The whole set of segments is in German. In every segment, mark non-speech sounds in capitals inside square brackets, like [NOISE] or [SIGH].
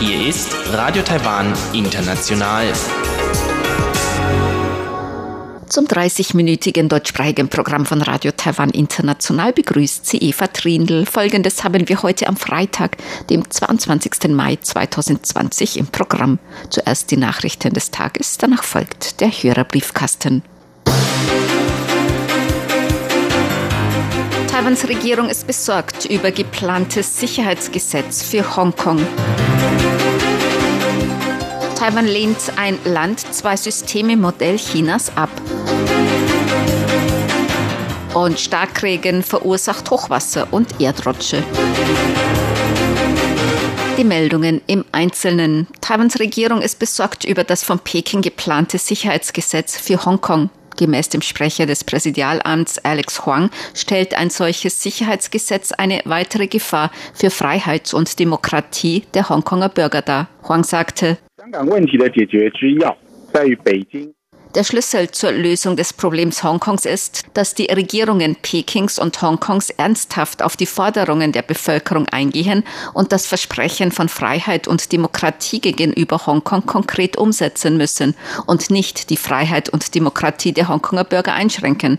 Hier ist Radio Taiwan International. Zum 30-minütigen deutschsprachigen Programm von Radio Taiwan International begrüßt sie Eva Trindl. Folgendes haben wir heute am Freitag, dem 22. Mai 2020 im Programm. Zuerst die Nachrichten des Tages, danach folgt der Hörerbriefkasten. Taiwans Regierung ist besorgt über geplantes Sicherheitsgesetz für Hongkong. Taiwan lehnt ein Land-Zwei-Systeme-Modell Chinas ab. Und Starkregen verursacht Hochwasser und Erdrutsche. Die Meldungen im Einzelnen. Taiwans Regierung ist besorgt über das von Peking geplante Sicherheitsgesetz für Hongkong. Gemäß dem Sprecher des Präsidialamts Alex Huang stellt ein solches Sicherheitsgesetz eine weitere Gefahr für Freiheit und Demokratie der Hongkonger Bürger dar. Huang sagte, der Schlüssel zur Lösung des Problems Hongkongs ist, dass die Regierungen Pekings und Hongkongs ernsthaft auf die Forderungen der Bevölkerung eingehen und das Versprechen von Freiheit und Demokratie gegenüber Hongkong konkret umsetzen müssen und nicht die Freiheit und Demokratie der Hongkonger Bürger einschränken.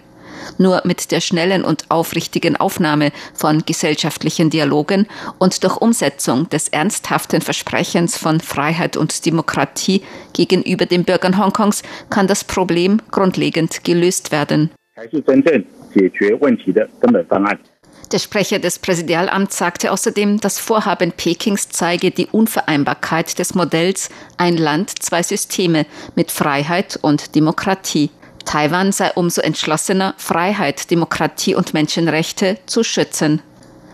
Nur mit der schnellen und aufrichtigen Aufnahme von gesellschaftlichen Dialogen und durch Umsetzung des ernsthaften Versprechens von Freiheit und Demokratie gegenüber den Bürgern Hongkongs kann das Problem grundlegend gelöst werden. Der Sprecher des Präsidialamts sagte außerdem, das Vorhaben Pekings zeige die Unvereinbarkeit des Modells ein Land, zwei Systeme mit Freiheit und Demokratie. Taiwan sei umso entschlossener, Freiheit, Demokratie und Menschenrechte zu schützen.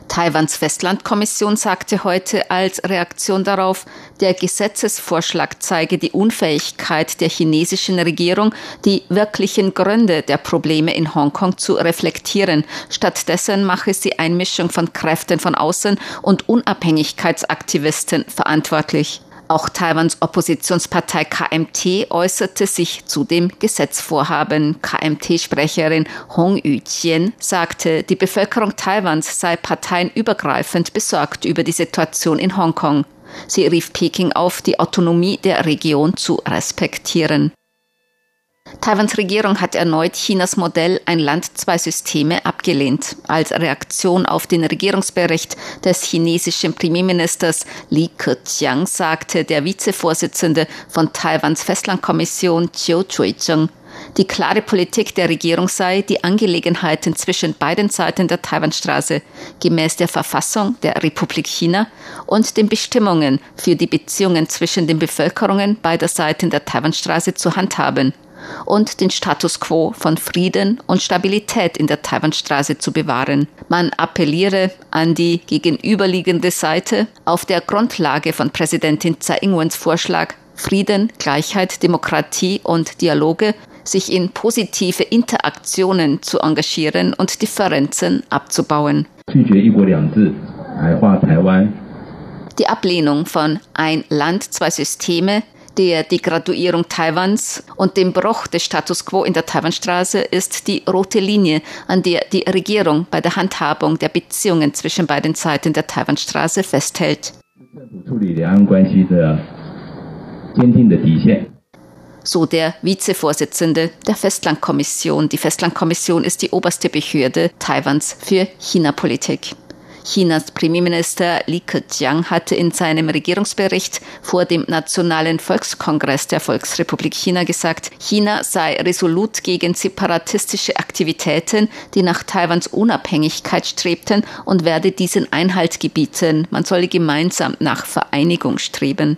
Taiwans Festlandkommission sagte heute als Reaktion darauf, der Gesetzesvorschlag zeige die Unfähigkeit der chinesischen Regierung, die wirklichen Gründe der Probleme in Hongkong zu reflektieren. Stattdessen mache sie Einmischung von Kräften von außen und Unabhängigkeitsaktivisten verantwortlich. Auch Taiwans Oppositionspartei KMT äußerte sich zu dem Gesetzvorhaben. KMT-Sprecherin Hong Yuqian sagte, die Bevölkerung Taiwans sei parteienübergreifend besorgt über die Situation in Hongkong. Sie rief Peking auf, die Autonomie der Region zu respektieren. Taiwans Regierung hat erneut Chinas Modell Ein Land, zwei Systeme abgelehnt. Als Reaktion auf den Regierungsbericht des chinesischen Premierministers Li Keqiang sagte der Vizevorsitzende von Taiwans Festlandkommission Chiu Chui-cheng, die klare Politik der Regierung sei, die Angelegenheiten zwischen beiden Seiten der Taiwanstraße gemäß der Verfassung der Republik China und den Bestimmungen für die Beziehungen zwischen den Bevölkerungen beider Seiten der Taiwanstraße zu handhaben und den Status quo von Frieden und Stabilität in der Taiwanstraße zu bewahren. Man appelliere an die gegenüberliegende Seite auf der Grundlage von Präsidentin Tsai Ing-wens Vorschlag Frieden, Gleichheit, Demokratie und Dialoge sich in positive Interaktionen zu engagieren und Differenzen abzubauen. Die Ablehnung von ein Land, zwei Systeme der Degraduierung Taiwans und dem Bruch des Status quo in der Taiwanstraße ist die rote Linie, an der die Regierung bei der Handhabung der Beziehungen zwischen beiden Seiten der Taiwanstraße festhält. So der Vizevorsitzende der Festlandkommission. Die Festlandkommission ist die oberste Behörde Taiwans für China-Politik. Chinas Premierminister Li Keqiang hatte in seinem Regierungsbericht vor dem Nationalen Volkskongress der Volksrepublik China gesagt, China sei resolut gegen separatistische Aktivitäten, die nach Taiwans Unabhängigkeit strebten und werde diesen Einhalt gebieten. Man solle gemeinsam nach Vereinigung streben.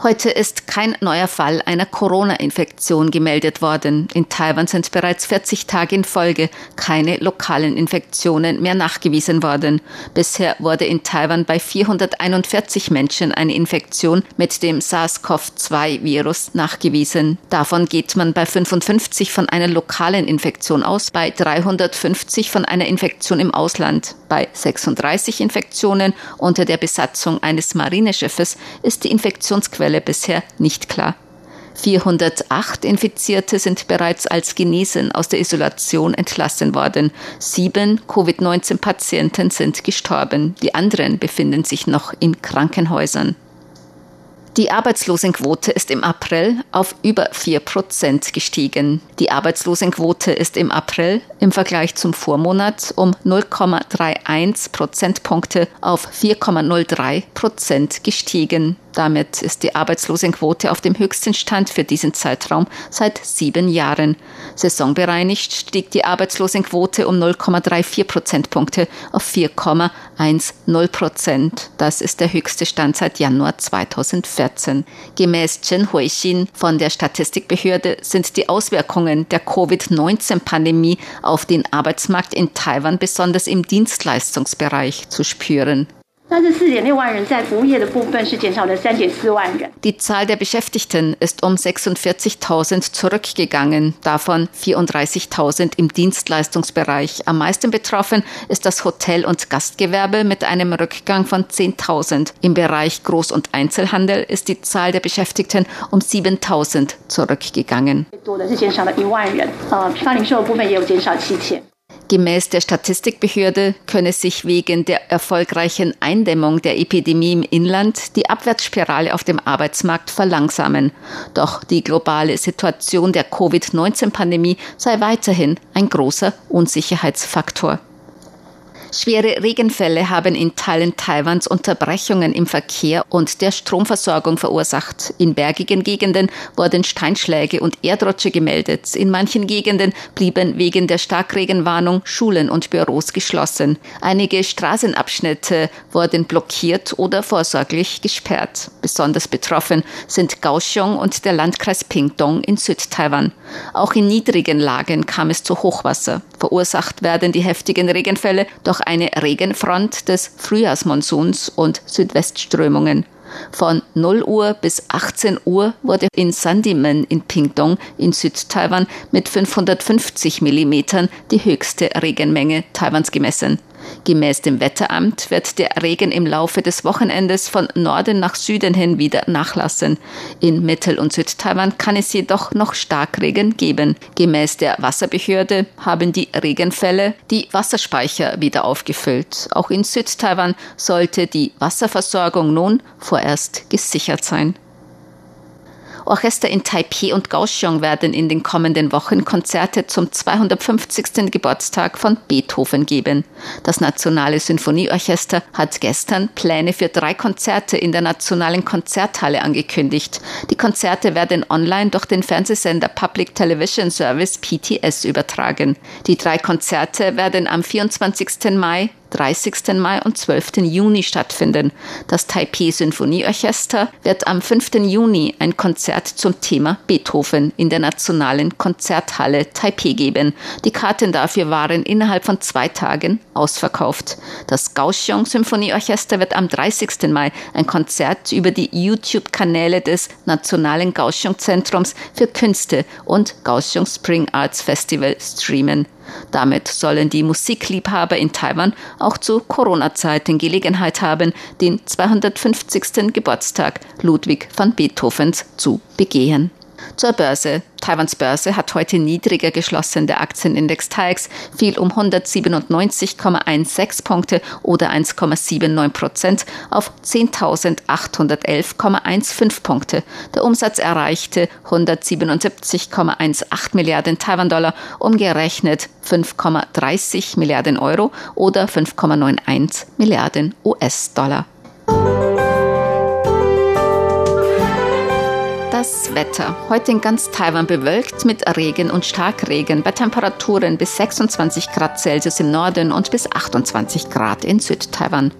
Heute ist kein neuer Fall einer Corona-Infektion gemeldet worden. In Taiwan sind bereits 40 Tage in Folge keine lokalen Infektionen mehr nachgewiesen worden. Bisher wurde in Taiwan bei 441 Menschen eine Infektion mit dem SARS-CoV-2-Virus nachgewiesen. Davon geht man bei 55 von einer lokalen Infektion aus, bei 350 von einer Infektion im Ausland. Bei 36 Infektionen unter der Besatzung eines Marineschiffes ist die Infektionsquelle bisher nicht klar. 408 Infizierte sind bereits als genesen aus der Isolation entlassen worden. Sieben Covid-19-Patienten sind gestorben. Die anderen befinden sich noch in Krankenhäusern. Die Arbeitslosenquote ist im April auf über 4 Prozent gestiegen. Die Arbeitslosenquote ist im April im Vergleich zum Vormonat um 0,31 Prozentpunkte auf 4,03 Prozent gestiegen. Damit ist die Arbeitslosenquote auf dem höchsten Stand für diesen Zeitraum seit sieben Jahren. Saisonbereinigt stieg die Arbeitslosenquote um 0,34 Prozentpunkte auf 4,10 Prozent. Das ist der höchste Stand seit Januar 2014. Gemäß Chen Huixin von der Statistikbehörde sind die Auswirkungen der Covid-19-Pandemie auf den Arbeitsmarkt in Taiwan besonders im Dienstleistungsbereich zu spüren. Die Zahl der Beschäftigten ist um 46.000 zurückgegangen, davon 34.000 im Dienstleistungsbereich. Am meisten betroffen ist das Hotel- und Gastgewerbe mit einem Rückgang von 10.000. Im Bereich Groß- und Einzelhandel ist die Zahl der Beschäftigten um 7.000 zurückgegangen. Gemäß der Statistikbehörde könne sich wegen der erfolgreichen Eindämmung der Epidemie im Inland die Abwärtsspirale auf dem Arbeitsmarkt verlangsamen. Doch die globale Situation der Covid-19-Pandemie sei weiterhin ein großer Unsicherheitsfaktor. Schwere Regenfälle haben in Teilen Taiwans Unterbrechungen im Verkehr und der Stromversorgung verursacht. In bergigen Gegenden wurden Steinschläge und Erdrutsche gemeldet. In manchen Gegenden blieben wegen der Starkregenwarnung Schulen und Büros geschlossen. Einige Straßenabschnitte wurden blockiert oder vorsorglich gesperrt. Besonders betroffen sind Kaohsiung und der Landkreis Pingdong in Südtaiwan. Auch in niedrigen Lagen kam es zu Hochwasser. Verursacht werden die heftigen Regenfälle durch eine Regenfront des Frühjahrsmonsuns und Südwestströmungen. Von 0 Uhr bis 18 Uhr wurde in Sandimen in Pingdong in Südtaiwan mit 550 Millimetern die höchste Regenmenge Taiwans gemessen. Gemäß dem Wetteramt wird der Regen im Laufe des Wochenendes von Norden nach Süden hin wieder nachlassen. In Mittel- und Südtaiwan kann es jedoch noch Starkregen geben. Gemäß der Wasserbehörde haben die Regenfälle die Wasserspeicher wieder aufgefüllt. Auch in Südtaiwan sollte die Wasserversorgung nun vorerst gesichert sein. Orchester in Taipei und Kaohsiung werden in den kommenden Wochen Konzerte zum 250. Geburtstag von Beethoven geben. Das Nationale Sinfonieorchester hat gestern Pläne für drei Konzerte in der Nationalen Konzerthalle angekündigt. Die Konzerte werden online durch den Fernsehsender Public Television Service PTS übertragen. Die drei Konzerte werden am 24. Mai, 30. Mai und 12. Juni stattfinden. Das Taipei Sinfonieorchester wird am 5. Juni ein Konzert zum Thema Beethoven in der Nationalen Konzerthalle Taipei geben. Die Karten dafür waren innerhalb von zwei Tagen ausverkauft. Das Kaohsiung Symphonieorchester wird am 30. Mai ein Konzert über die YouTube-Kanäle des Nationalen Kaohsiung Zentrums für Künste und Kaohsiung Spring Arts Festival streamen. Damit sollen die Musikliebhaber in Taiwan auch zu Corona-Zeiten Gelegenheit haben, den 250. Geburtstag Ludwig van Beethovens zu begehen. Zur Börse. Taiwans Börse hat heute niedriger geschlossen. Der Aktienindex TAIX fiel um 197,16 Punkte oder 1,79 Prozent auf 10.811,15 Punkte. Der Umsatz erreichte 177,18 Milliarden Taiwan-Dollar, umgerechnet 5,30 Milliarden Euro oder 5,91 Milliarden US-Dollar. Das Wetter. Heute in ganz Taiwan bewölkt mit Regen und Starkregen bei Temperaturen bis 26 Grad Celsius im Norden und bis 28 Grad in Südtaiwan.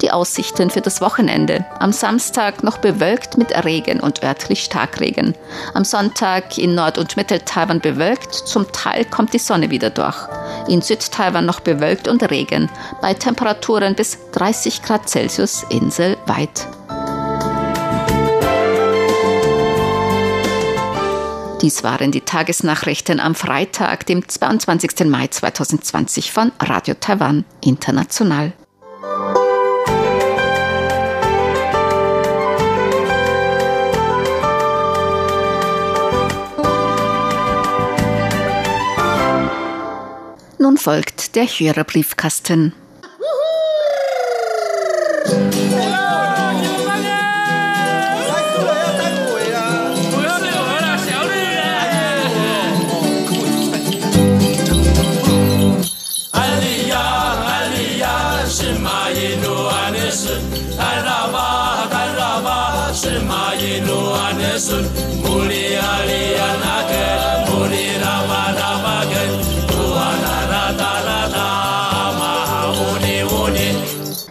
Die Aussichten für das Wochenende. Am Samstag noch bewölkt mit Regen und örtlich Starkregen. Am Sonntag in Nord- und Mittel-Taiwan bewölkt, zum Teil kommt die Sonne wieder durch. In Südtaiwan noch bewölkt und Regen, bei Temperaturen bis 30 Grad Celsius inselweit. Dies waren die Tagesnachrichten am Freitag, dem 22. Mai 2020 von Radio Taiwan International. Nun folgt der Hörerbriefkasten. Briefkasten.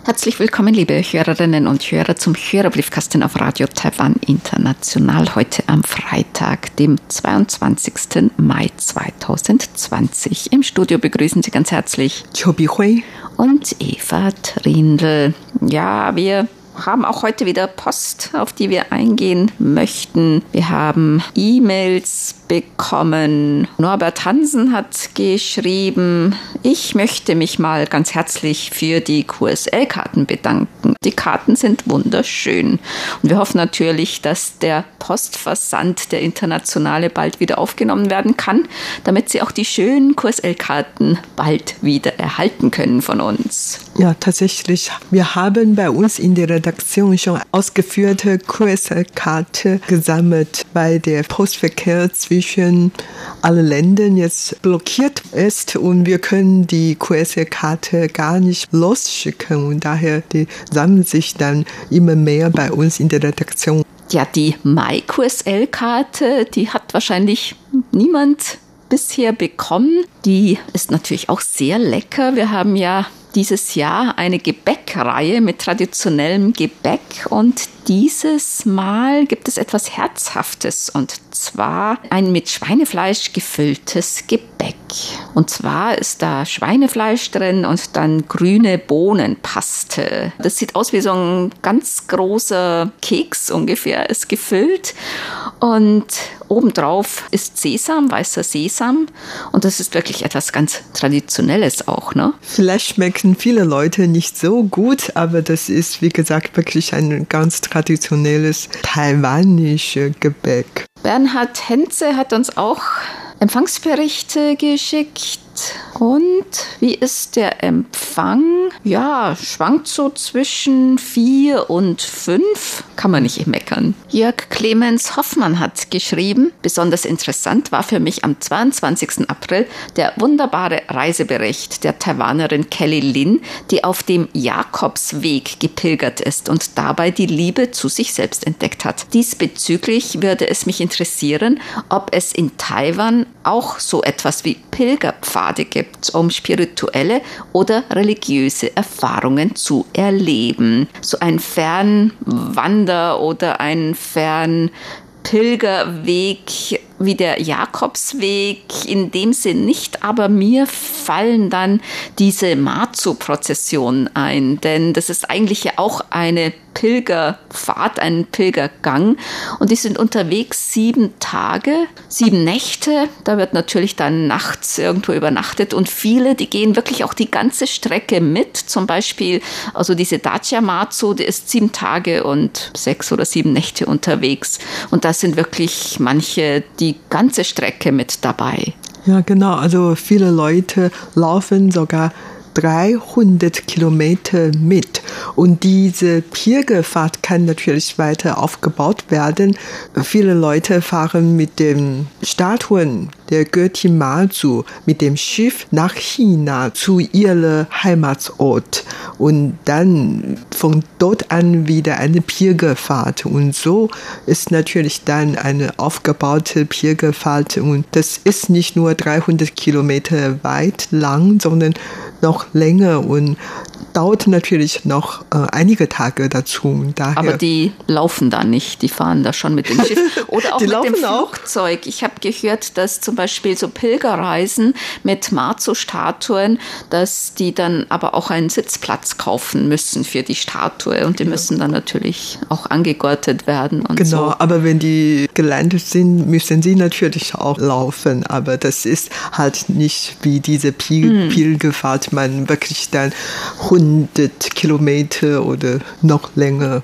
Herzlich willkommen, liebe Hörerinnen und Hörer, zum Hörerbriefkasten auf Radio Taiwan International. Heute am Freitag, dem 22. Mai 2020. Im Studio begrüßen Sie ganz herzlich Chobi Hui und Eva Trindl. Ja, wir haben auch heute wieder Post, auf die wir eingehen möchten. Wir haben E-Mails bekommen. Norbert Hansen hat geschrieben, ich möchte mich mal ganz herzlich für die QSL-Karten bedanken. Die Karten sind wunderschön. Und wir hoffen natürlich, dass der Postversand der Internationale bald wieder aufgenommen werden kann, damit Sie auch die schönen QSL-Karten bald wieder erhalten können von uns. Ja, tatsächlich. Wir haben bei uns in der Redaktion schon ausgeführte QSL-Karte gesammelt, weil der Postverkehr zwischen zwischen allen Ländern jetzt blockiert ist und wir können die QSL-Karte gar nicht losschicken und daher die sammeln sich dann immer mehr bei uns in der Redaktion. Ja, die MyQSL-Karte, die hat wahrscheinlich niemand bisher bekommen. Die ist natürlich auch sehr lecker. Wir haben ja dieses Jahr eine Gebäckreihe mit traditionellem Gebäck und dieses Mal gibt es etwas Herzhaftes und zwar ein mit Schweinefleisch gefülltes Gebäck. Und zwar ist da Schweinefleisch drin und dann grüne Bohnenpaste. Das sieht aus wie so ein ganz großer Keks ungefähr, ist gefüllt und obendrauf ist Sesam, weißer Sesam und das ist wirklich etwas ganz Traditionelles auch, ne? Vielleicht schmecken viele Leute nicht so gut, aber das ist, wie gesagt, wirklich ein ganz traditionelles taiwanisches Gebäck. Bernhard Henze hat uns auch Empfangsberichte geschickt und wie ist der Empfang? Ja, schwankt so zwischen vier und fünf. Kann man nicht meckern. Jörg Clemens Hoffmann hat geschrieben, besonders interessant war für mich am 22. April der wunderbare Reisebericht der Taiwanerin Kelly Lin, die auf dem Jakobsweg gepilgert ist und dabei die Liebe zu sich selbst entdeckt hat. Diesbezüglich würde es mich interessieren, ob es in Taiwan auch so etwas wie Pilgerpfad Pfade gibt, um spirituelle oder religiöse Erfahrungen zu erleben. So ein Fernwander oder ein Fernpilgerweg wie der Jakobsweg in dem Sinn nicht, aber mir fallen dann diese Matsu-Prozessionen ein, denn das ist eigentlich ja auch eine Pilgerfahrt, ein Pilgergang und die sind unterwegs sieben Tage, sieben Nächte. Da wird natürlich dann nachts irgendwo übernachtet und viele, die gehen wirklich auch die ganze Strecke mit. Zum Beispiel, also diese Dacia Matsu, die ist sieben Tage und sechs oder sieben Nächte unterwegs und da sind wirklich manche, die die ganze Strecke mit dabei. Ja, genau. Also viele Leute laufen sogar 300 Kilometer mit. Und diese Pilgerfahrt kann natürlich weiter aufgebaut werden. Viele Leute fahren mit den Statuen der Göttin Mazu mit dem Schiff nach China zu ihrem Heimatsort und dann von dort an wieder eine Pilgerfahrt. Und so ist natürlich dann eine aufgebaute Pilgerfahrt. Und das ist nicht nur 300 Kilometer weit lang, sondern noch länger. Und dauert natürlich noch äh, einige Tage dazu. Daher Aber die laufen da nicht, die fahren da schon mit dem Schiff [LAUGHS] oder auch mit dem Flugzeug. Auch. Ich habe gehört, dass zum Beispiel so Pilgerreisen mit Marzo-Statuen, dass die dann aber auch einen Sitzplatz kaufen müssen für die Statue und die ja. müssen dann natürlich auch angegurtet werden. Genau, so. aber wenn die gelandet sind, müssen sie natürlich auch laufen. Aber das ist halt nicht wie diese Pil hm. Pilgerfahrt, man wirklich dann 100 Kilometer oder noch länger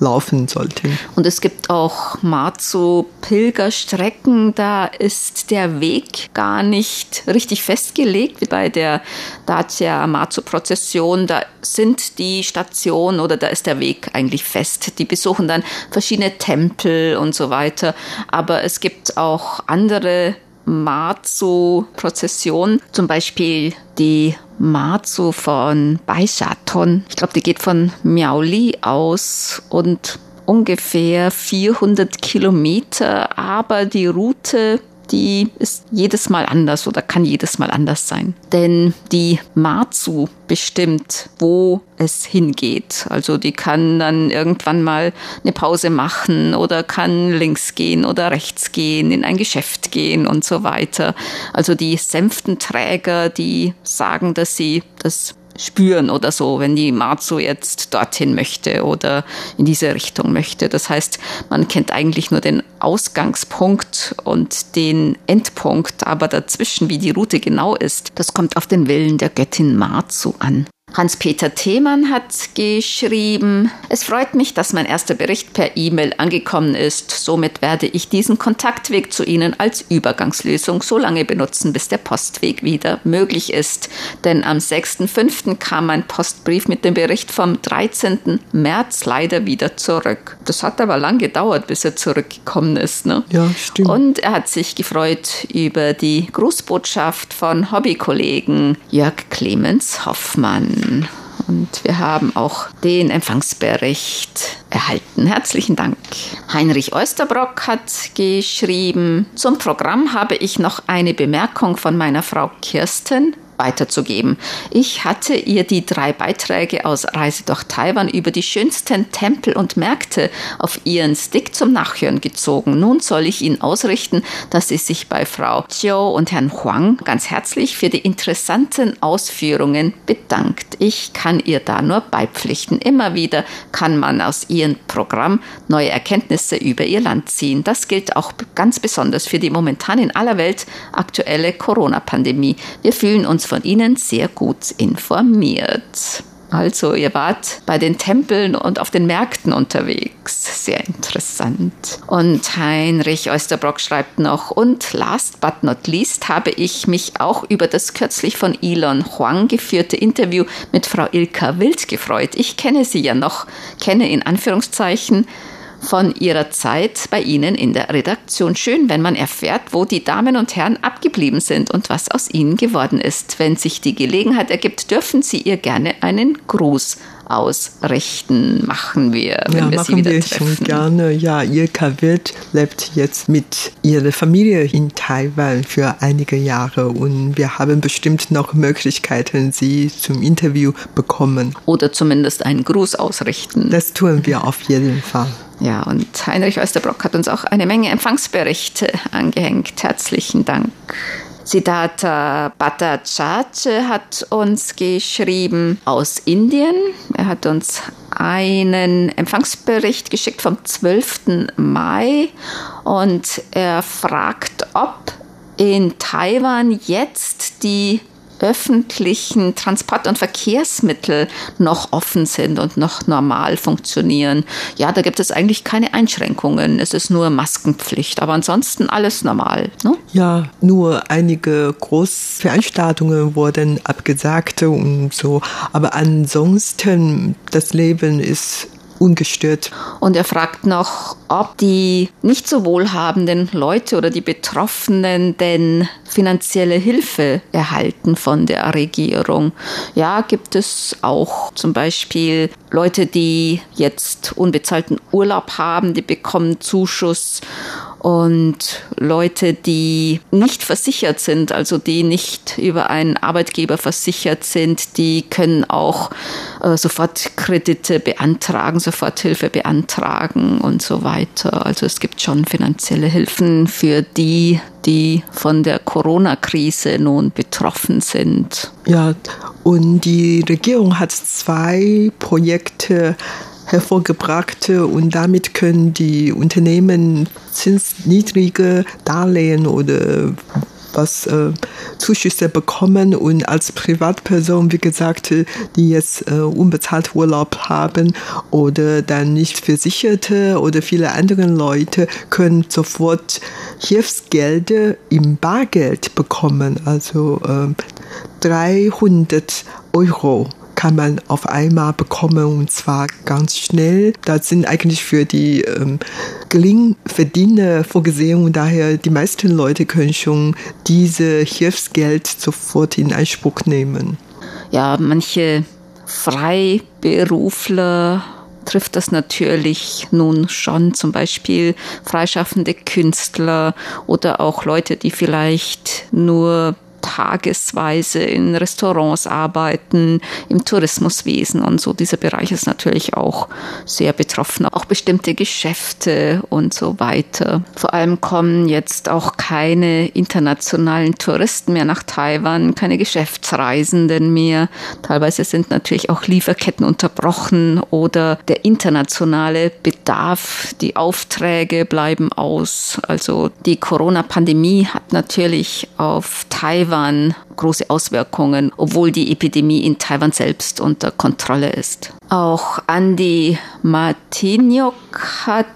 laufen sollten. Und es gibt auch Marzu-Pilgerstrecken, da ist der Weg gar nicht richtig festgelegt, wie bei der Dacia Marzu-Prozession. Da sind die Stationen oder da ist der Weg eigentlich fest. Die besuchen dann verschiedene Tempel und so weiter. Aber es gibt auch andere Marzu-Prozession, zum Beispiel die Marzu von Baishaton. Ich glaube, die geht von Miaoli aus und ungefähr 400 Kilometer, aber die Route die ist jedes Mal anders oder kann jedes Mal anders sein. Denn die Matsu bestimmt, wo es hingeht. Also die kann dann irgendwann mal eine Pause machen oder kann links gehen oder rechts gehen, in ein Geschäft gehen und so weiter. Also die Sänftenträger, die sagen, dass sie das spüren oder so, wenn die Matsu jetzt dorthin möchte oder in diese Richtung möchte. Das heißt, man kennt eigentlich nur den Ausgangspunkt und den Endpunkt, aber dazwischen, wie die Route genau ist, das kommt auf den Willen der Göttin Matsu an. Hans-Peter Themann hat geschrieben, es freut mich, dass mein erster Bericht per E-Mail angekommen ist. Somit werde ich diesen Kontaktweg zu Ihnen als Übergangslösung so lange benutzen, bis der Postweg wieder möglich ist. Denn am 6.5. kam mein Postbrief mit dem Bericht vom 13. März leider wieder zurück. Das hat aber lang gedauert, bis er zurückgekommen ist. Ne? Ja, stimmt. Und er hat sich gefreut über die Grußbotschaft von Hobbykollegen Jörg Clemens Hoffmann. Und wir haben auch den Empfangsbericht erhalten. Herzlichen Dank. Heinrich Oesterbrock hat geschrieben, zum Programm habe ich noch eine Bemerkung von meiner Frau Kirsten weiterzugeben. Ich hatte ihr die drei Beiträge aus Reise durch Taiwan über die schönsten Tempel und Märkte auf ihren Stick zum Nachhören gezogen. Nun soll ich Ihnen ausrichten, dass sie sich bei Frau Chiu und Herrn Huang ganz herzlich für die interessanten Ausführungen bedankt. Ich kann ihr da nur beipflichten. Immer wieder kann man aus ihrem Programm neue Erkenntnisse über ihr Land ziehen. Das gilt auch ganz besonders für die momentan in aller Welt aktuelle Corona-Pandemie. Wir fühlen uns von Ihnen sehr gut informiert. Also ihr wart bei den Tempeln und auf den Märkten unterwegs. Sehr interessant. Und Heinrich Oesterbrock schreibt noch, und last but not least habe ich mich auch über das kürzlich von Elon Huang geführte Interview mit Frau Ilka Wild gefreut. Ich kenne sie ja noch, kenne in Anführungszeichen von ihrer Zeit bei Ihnen in der Redaktion. Schön, wenn man erfährt, wo die Damen und Herren abgeblieben sind und was aus ihnen geworden ist. Wenn sich die Gelegenheit ergibt, dürfen Sie ihr gerne einen Gruß ausrichten. Machen wir, wenn ja, wir machen sie wieder wir treffen. schon gerne. Ja, Ilka Wirt lebt jetzt mit ihrer Familie in Taiwan für einige Jahre und wir haben bestimmt noch Möglichkeiten, sie zum Interview bekommen. Oder zumindest einen Gruß ausrichten. Das tun wir auf jeden Fall. Ja, und Heinrich Oesterbrock hat uns auch eine Menge Empfangsberichte angehängt. Herzlichen Dank. Siddhartha Bhattacharya hat uns geschrieben aus Indien. Er hat uns einen Empfangsbericht geschickt vom 12. Mai und er fragt, ob in Taiwan jetzt die öffentlichen Transport- und Verkehrsmittel noch offen sind und noch normal funktionieren. Ja, da gibt es eigentlich keine Einschränkungen. Es ist nur Maskenpflicht, aber ansonsten alles normal. Ne? Ja, nur einige Großveranstaltungen wurden abgesagt und so. Aber ansonsten, das Leben ist ungestört. Und er fragt noch, ob die nicht so wohlhabenden Leute oder die Betroffenen denn finanzielle Hilfe erhalten von der Regierung. Ja, gibt es auch zum Beispiel Leute, die jetzt unbezahlten Urlaub haben, die bekommen Zuschuss und Leute, die nicht versichert sind, also die nicht über einen Arbeitgeber versichert sind, die können auch äh, sofort Kredite beantragen, Soforthilfe beantragen und so weiter. Also es gibt schon finanzielle Hilfen für die, die von der Corona-Krise nun betroffen sind. Ja, und die Regierung hat zwei Projekte hervorgebracht und damit können die Unternehmen zinsniedrige Darlehen oder was äh, Zuschüsse bekommen. Und als Privatperson, wie gesagt, die jetzt äh, unbezahlt Urlaub haben oder dann nicht Versicherte oder viele andere Leute können sofort Hilfsgelder im Bargeld bekommen, also äh, 300 Euro kann man auf einmal bekommen und zwar ganz schnell. Das sind eigentlich für die ähm, Geringverdiener vorgesehen und daher die meisten Leute können schon diese Hilfsgeld sofort in Anspruch nehmen. Ja, manche Freiberufler trifft das natürlich nun schon, zum Beispiel freischaffende Künstler oder auch Leute, die vielleicht nur tagesweise in Restaurants arbeiten, im Tourismuswesen und so. Dieser Bereich ist natürlich auch sehr betroffen, auch bestimmte Geschäfte und so weiter. Vor allem kommen jetzt auch keine internationalen Touristen mehr nach Taiwan, keine Geschäftsreisenden mehr. Teilweise sind natürlich auch Lieferketten unterbrochen oder der internationale Bedarf, die Aufträge bleiben aus. Also die Corona-Pandemie hat natürlich auf Taiwan Taiwan große Auswirkungen, obwohl die Epidemie in Taiwan selbst unter Kontrolle ist. Auch Andy Martiniok hat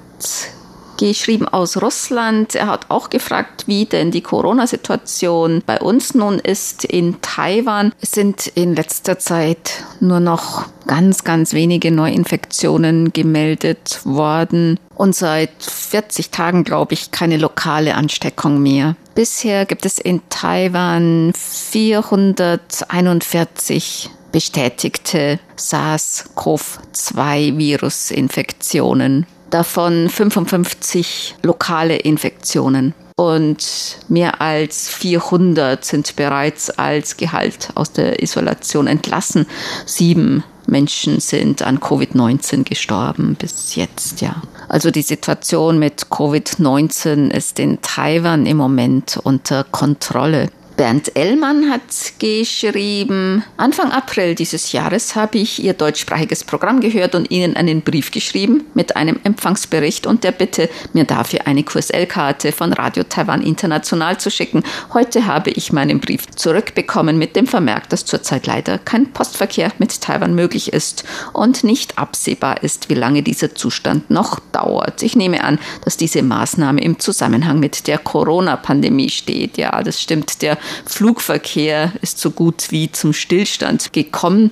geschrieben aus Russland. Er hat auch gefragt, wie denn die Corona-Situation bei uns nun ist in Taiwan. Es sind in letzter Zeit nur noch ganz, ganz wenige Neuinfektionen gemeldet worden und seit 40 Tagen, glaube ich, keine lokale Ansteckung mehr. Bisher gibt es in Taiwan 441 bestätigte SARS-CoV-2-Virusinfektionen davon 55 lokale Infektionen und mehr als 400 sind bereits als Gehalt aus der Isolation entlassen. Sieben Menschen sind an Covid-19 gestorben bis jetzt, ja. Also die Situation mit Covid-19 ist in Taiwan im Moment unter Kontrolle. Bernd Ellmann hat geschrieben, Anfang April dieses Jahres habe ich Ihr deutschsprachiges Programm gehört und Ihnen einen Brief geschrieben mit einem Empfangsbericht und der Bitte, mir dafür eine QSL-Karte von Radio Taiwan International zu schicken. Heute habe ich meinen Brief zurückbekommen mit dem Vermerk, dass zurzeit leider kein Postverkehr mit Taiwan möglich ist und nicht absehbar ist, wie lange dieser Zustand noch dauert. Ich nehme an, dass diese Maßnahme im Zusammenhang mit der Corona-Pandemie steht. Ja, das stimmt. Der Flugverkehr ist so gut wie zum Stillstand gekommen.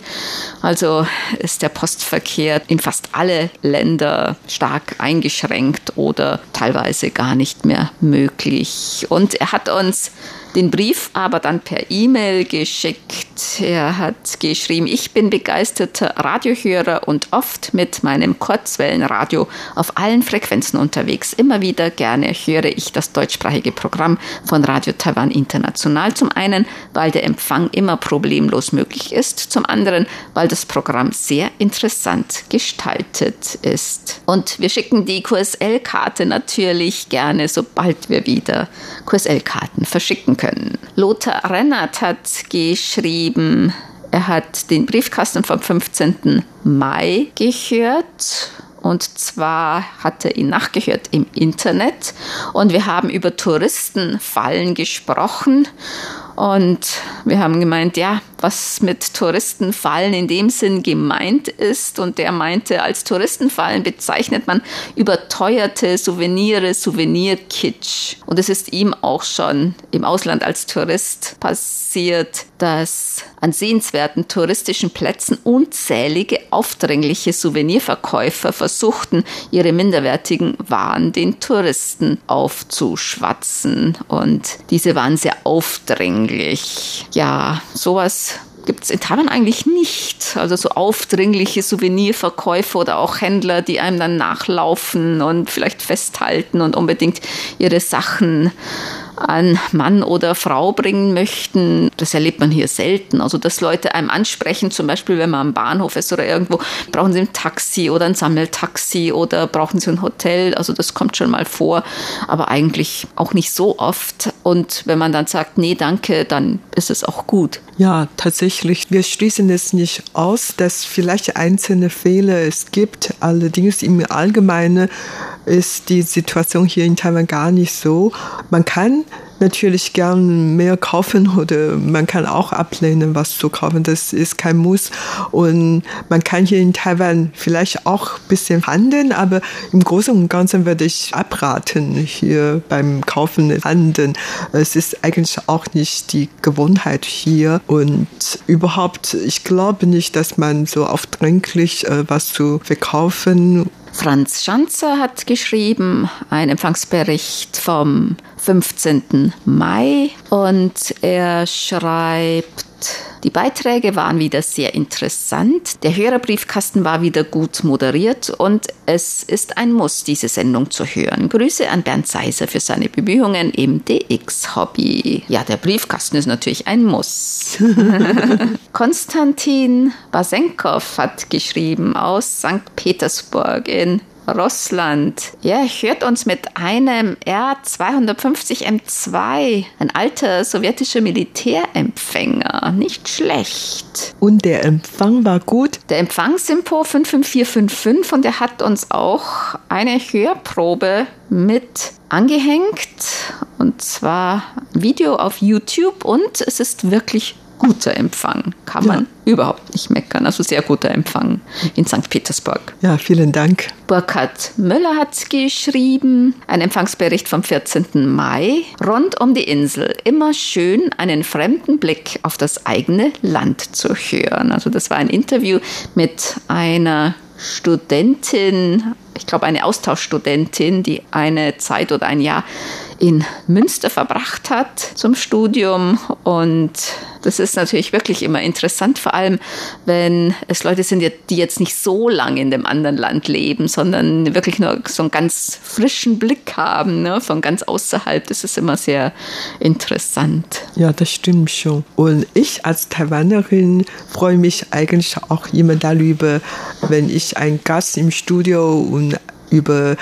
Also ist der Postverkehr in fast alle Länder stark eingeschränkt oder teilweise gar nicht mehr möglich. Und er hat uns den Brief aber dann per E-Mail geschickt. Er hat geschrieben, ich bin begeisterter Radiohörer und oft mit meinem Kurzwellenradio auf allen Frequenzen unterwegs. Immer wieder gerne höre ich das deutschsprachige Programm von Radio Taiwan International. Zum einen, weil der Empfang immer problemlos möglich ist. Zum anderen, weil das Programm sehr interessant gestaltet ist. Und wir schicken die QSL-Karte natürlich gerne, sobald wir wieder QSL-Karten verschicken können. Lothar Rennert hat geschrieben, er hat den Briefkasten vom 15. Mai gehört. Und zwar hat er ihn nachgehört im Internet. Und wir haben über Touristenfallen gesprochen. Und wir haben gemeint, ja, was mit Touristenfallen in dem Sinn gemeint ist. Und der meinte, als Touristenfallen bezeichnet man überteuerte Souvenire, Souvenirkitsch. Und es ist ihm auch schon im Ausland als Tourist passiert, dass an sehenswerten touristischen Plätzen unzählige aufdringliche Souvenirverkäufer versuchten, ihre minderwertigen Waren den Touristen aufzuschwatzen. Und diese waren sehr aufdringlich. Ja, sowas gibt es in Taiwan eigentlich nicht. Also so aufdringliche Souvenirverkäufer oder auch Händler, die einem dann nachlaufen und vielleicht festhalten und unbedingt ihre Sachen an Mann oder Frau bringen möchten. Das erlebt man hier selten. Also, dass Leute einem ansprechen, zum Beispiel, wenn man am Bahnhof ist oder irgendwo, brauchen sie ein Taxi oder ein Sammeltaxi oder brauchen sie ein Hotel. Also, das kommt schon mal vor, aber eigentlich auch nicht so oft. Und wenn man dann sagt, nee, danke, dann ist es auch gut. Ja, tatsächlich. Wir schließen es nicht aus, dass vielleicht einzelne Fehler es gibt. Allerdings im Allgemeinen ist die Situation hier in Taiwan gar nicht so. Man kann natürlich gern mehr kaufen oder man kann auch ablehnen, was zu kaufen. Das ist kein Muss. Und man kann hier in Taiwan vielleicht auch ein bisschen handeln, aber im Großen und Ganzen würde ich abraten, hier beim Kaufen handeln. Es ist eigentlich auch nicht die Gewohnheit hier und überhaupt, ich glaube nicht, dass man so aufdringlich äh, was zu verkaufen Franz Schanzer hat geschrieben, ein Empfangsbericht vom 15. Mai und er schreibt, die Beiträge waren wieder sehr interessant. Der Hörerbriefkasten war wieder gut moderiert und es ist ein Muss, diese Sendung zu hören. Grüße an Bernd Seiser für seine Bemühungen im DX-Hobby. Ja, der Briefkasten ist natürlich ein Muss. [LAUGHS] Konstantin Basenkov hat geschrieben aus St. Petersburg in Russland. Ja, hört uns mit einem R250M2, ein alter sowjetischer Militärempfänger. Nicht schlecht. Und der Empfang war gut? Der Empfang Simpo 55455 und der hat uns auch eine Hörprobe mit angehängt. Und zwar ein Video auf YouTube und es ist wirklich guter Empfang. Kann man ja. überhaupt nicht meckern. Also sehr guter Empfang in St. Petersburg. Ja, vielen Dank. Burkhard Müller hat geschrieben, ein Empfangsbericht vom 14. Mai. Rund um die Insel immer schön einen fremden Blick auf das eigene Land zu hören. Also das war ein Interview mit einer Studentin, ich glaube eine Austauschstudentin, die eine Zeit oder ein Jahr in Münster verbracht hat zum Studium. Und das ist natürlich wirklich immer interessant, vor allem wenn es Leute sind, die jetzt nicht so lange in dem anderen Land leben, sondern wirklich nur so einen ganz frischen Blick haben, ne, von ganz außerhalb. Das ist immer sehr interessant. Ja, das stimmt schon. Und ich als Taiwanerin freue mich eigentlich auch immer darüber, wenn ich einen Gast im Studio und über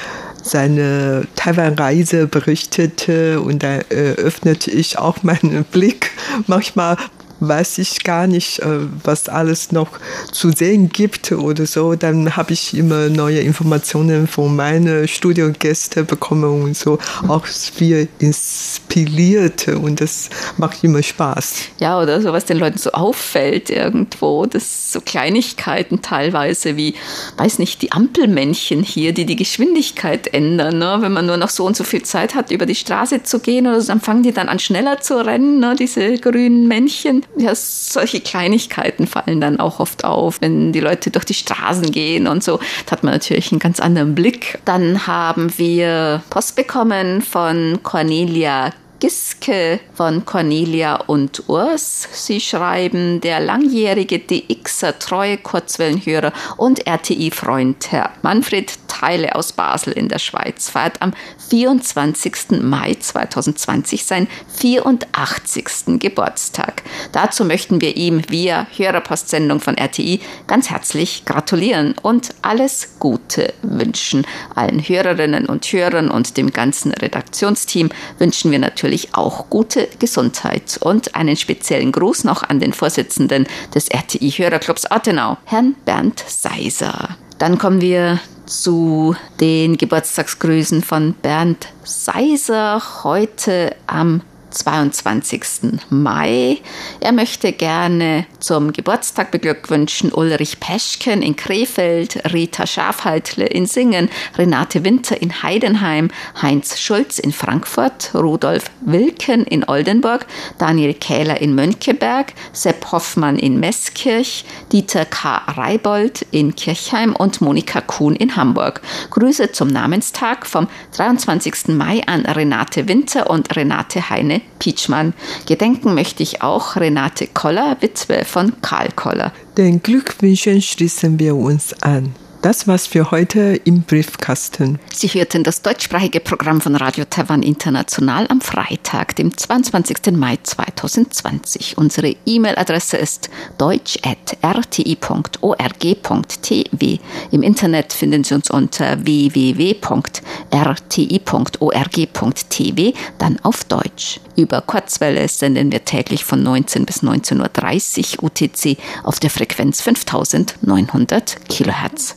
seine Taiwan-Reise berichtete und da äh, öffnete ich auch meinen Blick manchmal weiß ich gar nicht, äh, was alles noch zu sehen gibt oder so. Dann habe ich immer neue Informationen von meinen Studiogästen bekommen und so auch viel inspiriert und das macht immer Spaß. Ja, oder so, was den Leuten so auffällt irgendwo, das so Kleinigkeiten teilweise wie, weiß nicht, die Ampelmännchen hier, die die Geschwindigkeit ändern. Ne? Wenn man nur noch so und so viel Zeit hat, über die Straße zu gehen oder so, dann fangen die dann an schneller zu rennen, ne? diese grünen Männchen ja, solche Kleinigkeiten fallen dann auch oft auf, wenn die Leute durch die Straßen gehen und so. Da hat man natürlich einen ganz anderen Blick. Dann haben wir Post bekommen von Cornelia Giske von Cornelia und Urs. Sie schreiben, der langjährige DXer treue Kurzwellenhörer und RTI-Freund Herr Manfred Teile aus Basel in der Schweiz feiert am 24. Mai 2020 seinen 84. Geburtstag. Dazu möchten wir ihm via Hörerpostsendung von RTI ganz herzlich gratulieren und alles Gute wünschen. Allen Hörerinnen und Hörern und dem ganzen Redaktionsteam wünschen wir natürlich auch gute Gesundheit und einen speziellen Gruß noch an den Vorsitzenden des RTI Hörerclubs Ortenau, Herrn Bernd Seiser. Dann kommen wir zu den Geburtstagsgrüßen von Bernd Seiser heute am 22. Mai. Er möchte gerne zum Geburtstag beglückwünschen Ulrich Peschken in Krefeld, Rita Schafhaltle in Singen, Renate Winter in Heidenheim, Heinz Schulz in Frankfurt, Rudolf Wilken in Oldenburg, Daniel Kähler in Mönckeberg, Sepp Hoffmann in Meßkirch, Dieter K. Reibold in Kirchheim und Monika Kuhn in Hamburg. Grüße zum Namenstag vom 23. Mai an Renate Winter und Renate Heine Pietschmann. Gedenken möchte ich auch Renate Koller, Witwe von Karl Koller. Den Glückwünschen schließen wir uns an. Das war's für heute im Briefkasten. Sie hörten das deutschsprachige Programm von Radio Taiwan International am Freitag, dem 22. Mai 2020. Unsere E-Mail-Adresse ist deutsch.rti.org.tv. Im Internet finden Sie uns unter www.rti.org.tv, dann auf Deutsch. Über Kurzwelle senden wir täglich von 19 bis 19.30 Uhr UTC auf der Frequenz 5900 Kilohertz.